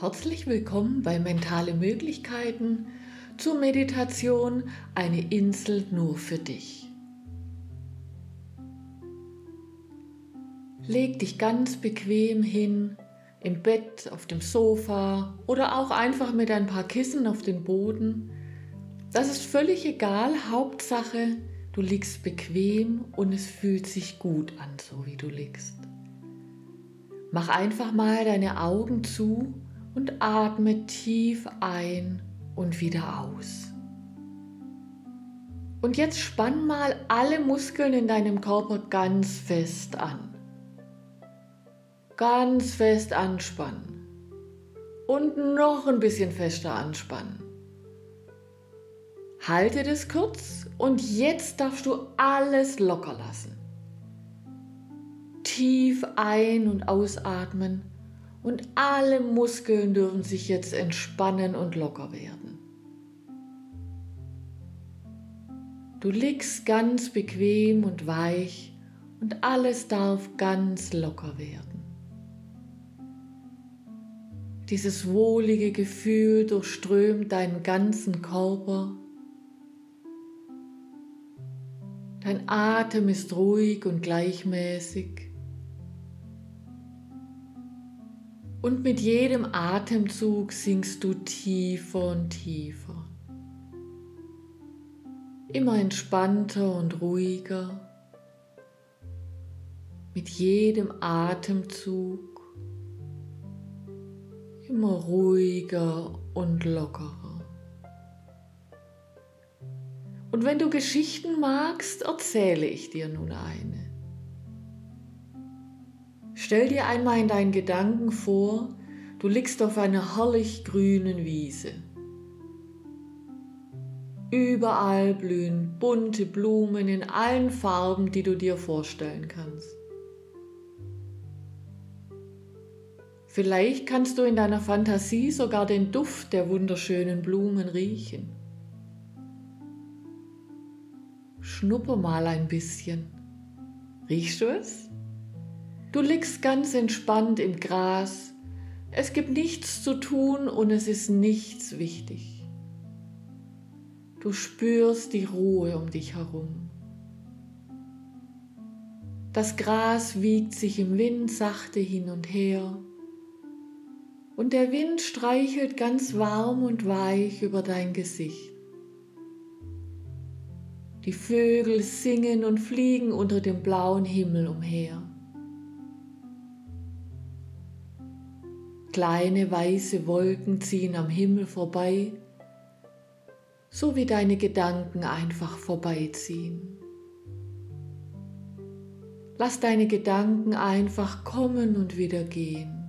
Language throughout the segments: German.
Herzlich willkommen bei Mentale Möglichkeiten zur Meditation Eine Insel nur für dich. Leg dich ganz bequem hin, im Bett, auf dem Sofa oder auch einfach mit ein paar Kissen auf den Boden. Das ist völlig egal, Hauptsache, du liegst bequem und es fühlt sich gut an, so wie du liegst. Mach einfach mal deine Augen zu und atme tief ein und wieder aus. Und jetzt spann mal alle Muskeln in deinem Körper ganz fest an. Ganz fest anspannen. Und noch ein bisschen fester anspannen. Halte das kurz und jetzt darfst du alles locker lassen. Tief ein- und ausatmen und alle Muskeln dürfen sich jetzt entspannen und locker werden. Du liegst ganz bequem und weich und alles darf ganz locker werden. Dieses wohlige Gefühl durchströmt deinen ganzen Körper. Dein Atem ist ruhig und gleichmäßig. Und mit jedem Atemzug sinkst du tiefer und tiefer. Immer entspannter und ruhiger. Mit jedem Atemzug immer ruhiger und lockerer. Und wenn du Geschichten magst, erzähle ich dir nun eine. Stell dir einmal in deinen Gedanken vor, du liegst auf einer herrlich grünen Wiese. Überall blühen bunte Blumen in allen Farben, die du dir vorstellen kannst. Vielleicht kannst du in deiner Fantasie sogar den Duft der wunderschönen Blumen riechen. Schnupper mal ein bisschen. Riechst du es? Du liegst ganz entspannt im Gras. Es gibt nichts zu tun und es ist nichts wichtig. Du spürst die Ruhe um dich herum. Das Gras wiegt sich im Wind sachte hin und her und der Wind streichelt ganz warm und weich über dein Gesicht. Die Vögel singen und fliegen unter dem blauen Himmel umher. Kleine weiße Wolken ziehen am Himmel vorbei, so wie deine Gedanken einfach vorbeiziehen. Lass deine Gedanken einfach kommen und wieder gehen.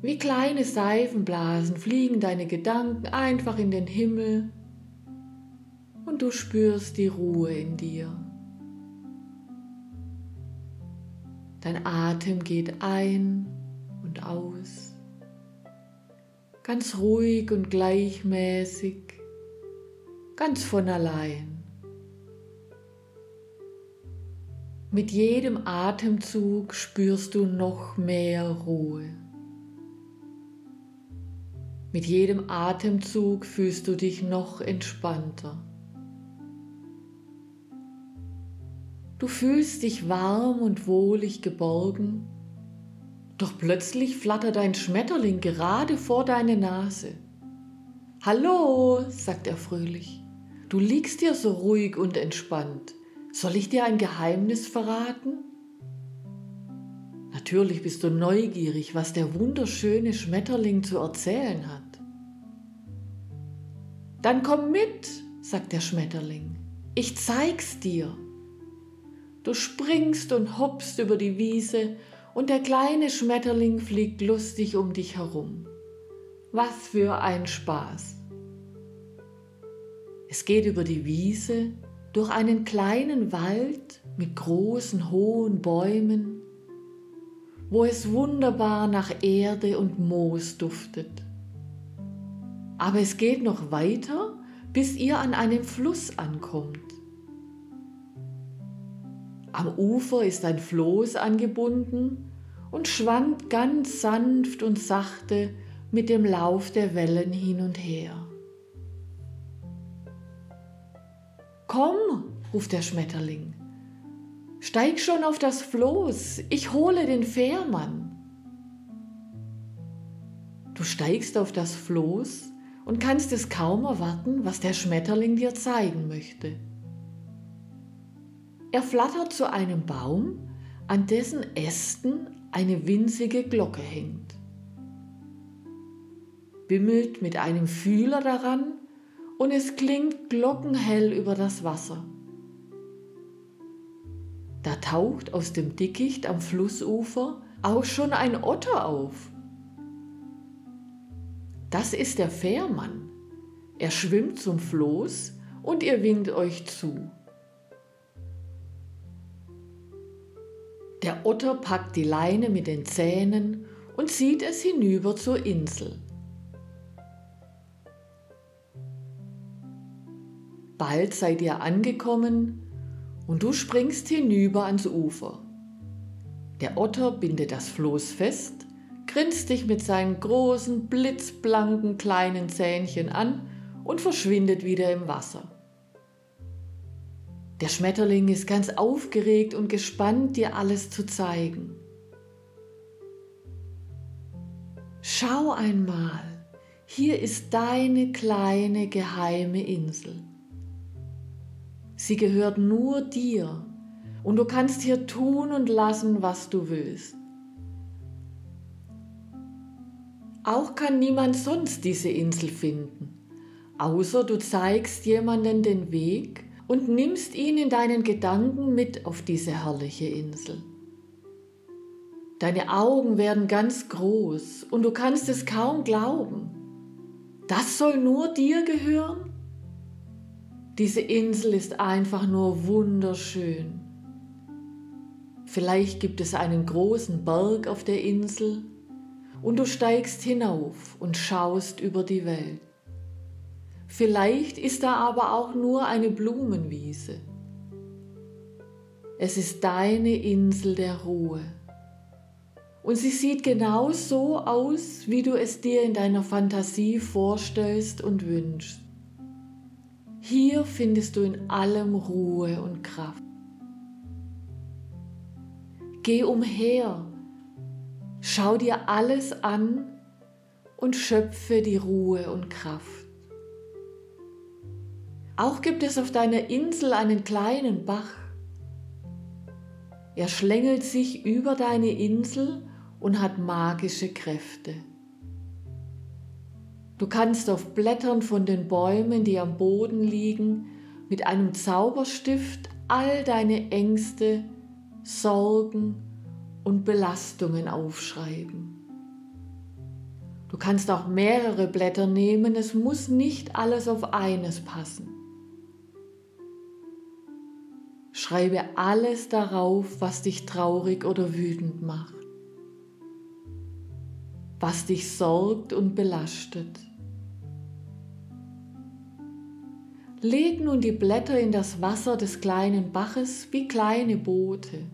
Wie kleine Seifenblasen fliegen deine Gedanken einfach in den Himmel und du spürst die Ruhe in dir. Dein Atem geht ein und aus. Ganz ruhig und gleichmäßig, ganz von allein. Mit jedem Atemzug spürst du noch mehr Ruhe. Mit jedem Atemzug fühlst du dich noch entspannter. Du fühlst dich warm und wohlig geborgen doch plötzlich flattert ein Schmetterling gerade vor deine Nase. Hallo, sagt er fröhlich. Du liegst hier so ruhig und entspannt. Soll ich dir ein Geheimnis verraten? Natürlich bist du neugierig, was der wunderschöne Schmetterling zu erzählen hat. Dann komm mit, sagt der Schmetterling. Ich zeig's dir. Du springst und hoppst über die Wiese und der kleine Schmetterling fliegt lustig um dich herum. Was für ein Spaß! Es geht über die Wiese, durch einen kleinen Wald mit großen, hohen Bäumen, wo es wunderbar nach Erde und Moos duftet. Aber es geht noch weiter, bis ihr an einem Fluss ankommt. Am Ufer ist ein Floß angebunden und schwand ganz sanft und sachte mit dem Lauf der Wellen hin und her. Komm, ruft der Schmetterling, steig schon auf das Floß, ich hole den Fährmann. Du steigst auf das Floß und kannst es kaum erwarten, was der Schmetterling dir zeigen möchte. Er flattert zu einem Baum, an dessen Ästen eine winzige Glocke hängt, bimmelt mit einem Fühler daran und es klingt glockenhell über das Wasser. Da taucht aus dem Dickicht am Flussufer auch schon ein Otter auf. Das ist der Fährmann. Er schwimmt zum Floß und ihr winkt euch zu. Der Otter packt die Leine mit den Zähnen und zieht es hinüber zur Insel. Bald seid ihr angekommen und du springst hinüber ans Ufer. Der Otter bindet das Floß fest grinst dich mit seinen großen, blitzblanken kleinen Zähnchen an und verschwindet wieder im Wasser. Der Schmetterling ist ganz aufgeregt und gespannt, dir alles zu zeigen. Schau einmal, hier ist deine kleine geheime Insel. Sie gehört nur dir und du kannst hier tun und lassen, was du willst. Auch kann niemand sonst diese Insel finden, außer du zeigst jemanden den Weg und nimmst ihn in deinen Gedanken mit auf diese herrliche Insel. Deine Augen werden ganz groß und du kannst es kaum glauben. Das soll nur dir gehören? Diese Insel ist einfach nur wunderschön. Vielleicht gibt es einen großen Berg auf der Insel und du steigst hinauf und schaust über die Welt. Vielleicht ist da aber auch nur eine Blumenwiese. Es ist deine Insel der Ruhe. Und sie sieht genau so aus, wie du es dir in deiner Fantasie vorstellst und wünschst. Hier findest du in allem Ruhe und Kraft. Geh umher Schau dir alles an und schöpfe die Ruhe und Kraft. Auch gibt es auf deiner Insel einen kleinen Bach. Er schlängelt sich über deine Insel und hat magische Kräfte. Du kannst auf Blättern von den Bäumen, die am Boden liegen, mit einem Zauberstift all deine Ängste, Sorgen und Belastungen aufschreiben. Du kannst auch mehrere Blätter nehmen, es muss nicht alles auf eines passen. Schreibe alles darauf, was dich traurig oder wütend macht, was dich sorgt und belastet. Leg nun die Blätter in das Wasser des kleinen Baches wie kleine Boote.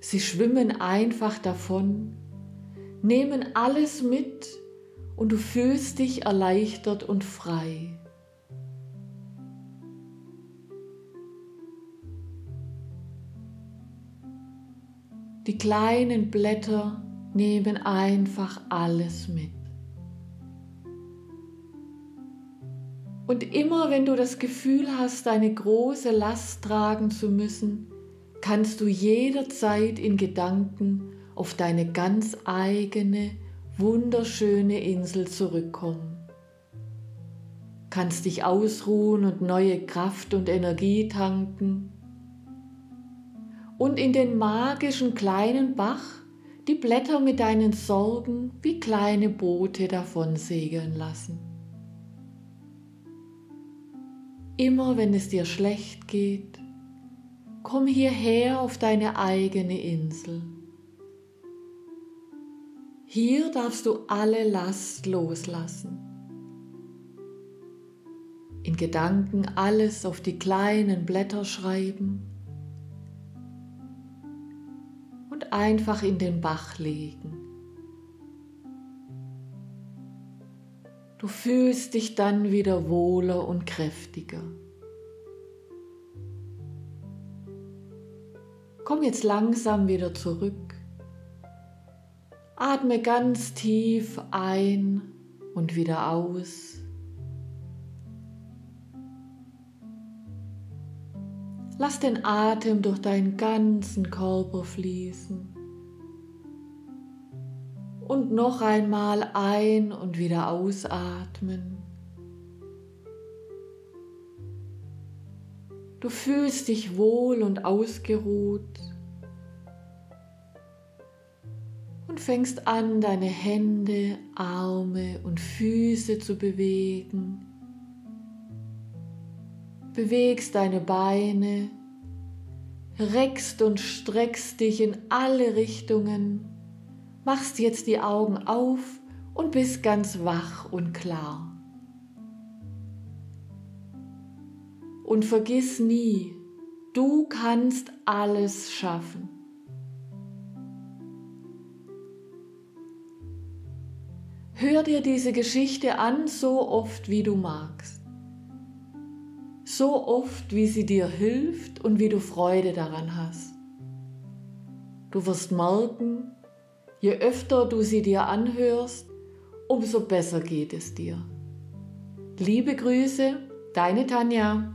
Sie schwimmen einfach davon, nehmen alles mit und du fühlst dich erleichtert und frei. Die kleinen Blätter nehmen einfach alles mit. Und immer wenn du das Gefühl hast, eine große Last tragen zu müssen, kannst du jederzeit in Gedanken auf deine ganz eigene, wunderschöne Insel zurückkommen. Kannst dich ausruhen und neue Kraft und Energie tanken und in den magischen kleinen Bach die Blätter mit deinen Sorgen wie kleine Boote davon segeln lassen. Immer wenn es dir schlecht geht, Komm hierher auf deine eigene Insel. Hier darfst du alle Last loslassen. In Gedanken alles auf die kleinen Blätter schreiben einfach in den Bach legen. Du fühlst dich dann wieder wohler und kräftiger. Komm jetzt langsam wieder zurück. Atme ganz tief ein und wieder aus. Lass den Atem durch deinen ganzen Körper fließen. Und noch einmal ein und wieder ausatmen. Du fühlst dich wohl und ausgeruht und fängst an, deine Hände, Arme und Füße zu bewegen. Bewegst deine Beine, reckst und streckst dich in alle Richtungen machst jetzt die Augen auf und bist ganz wach und klar. Und vergiss nie, du kannst alles schaffen. Hör dir diese Geschichte an, so oft wie du magst. So oft, wie sie dir hilft und wie du Freude daran hast. Du wirst merken, Je öfter du sie dir anhörst, umso besser geht es dir. Liebe Grüße, deine Tanja.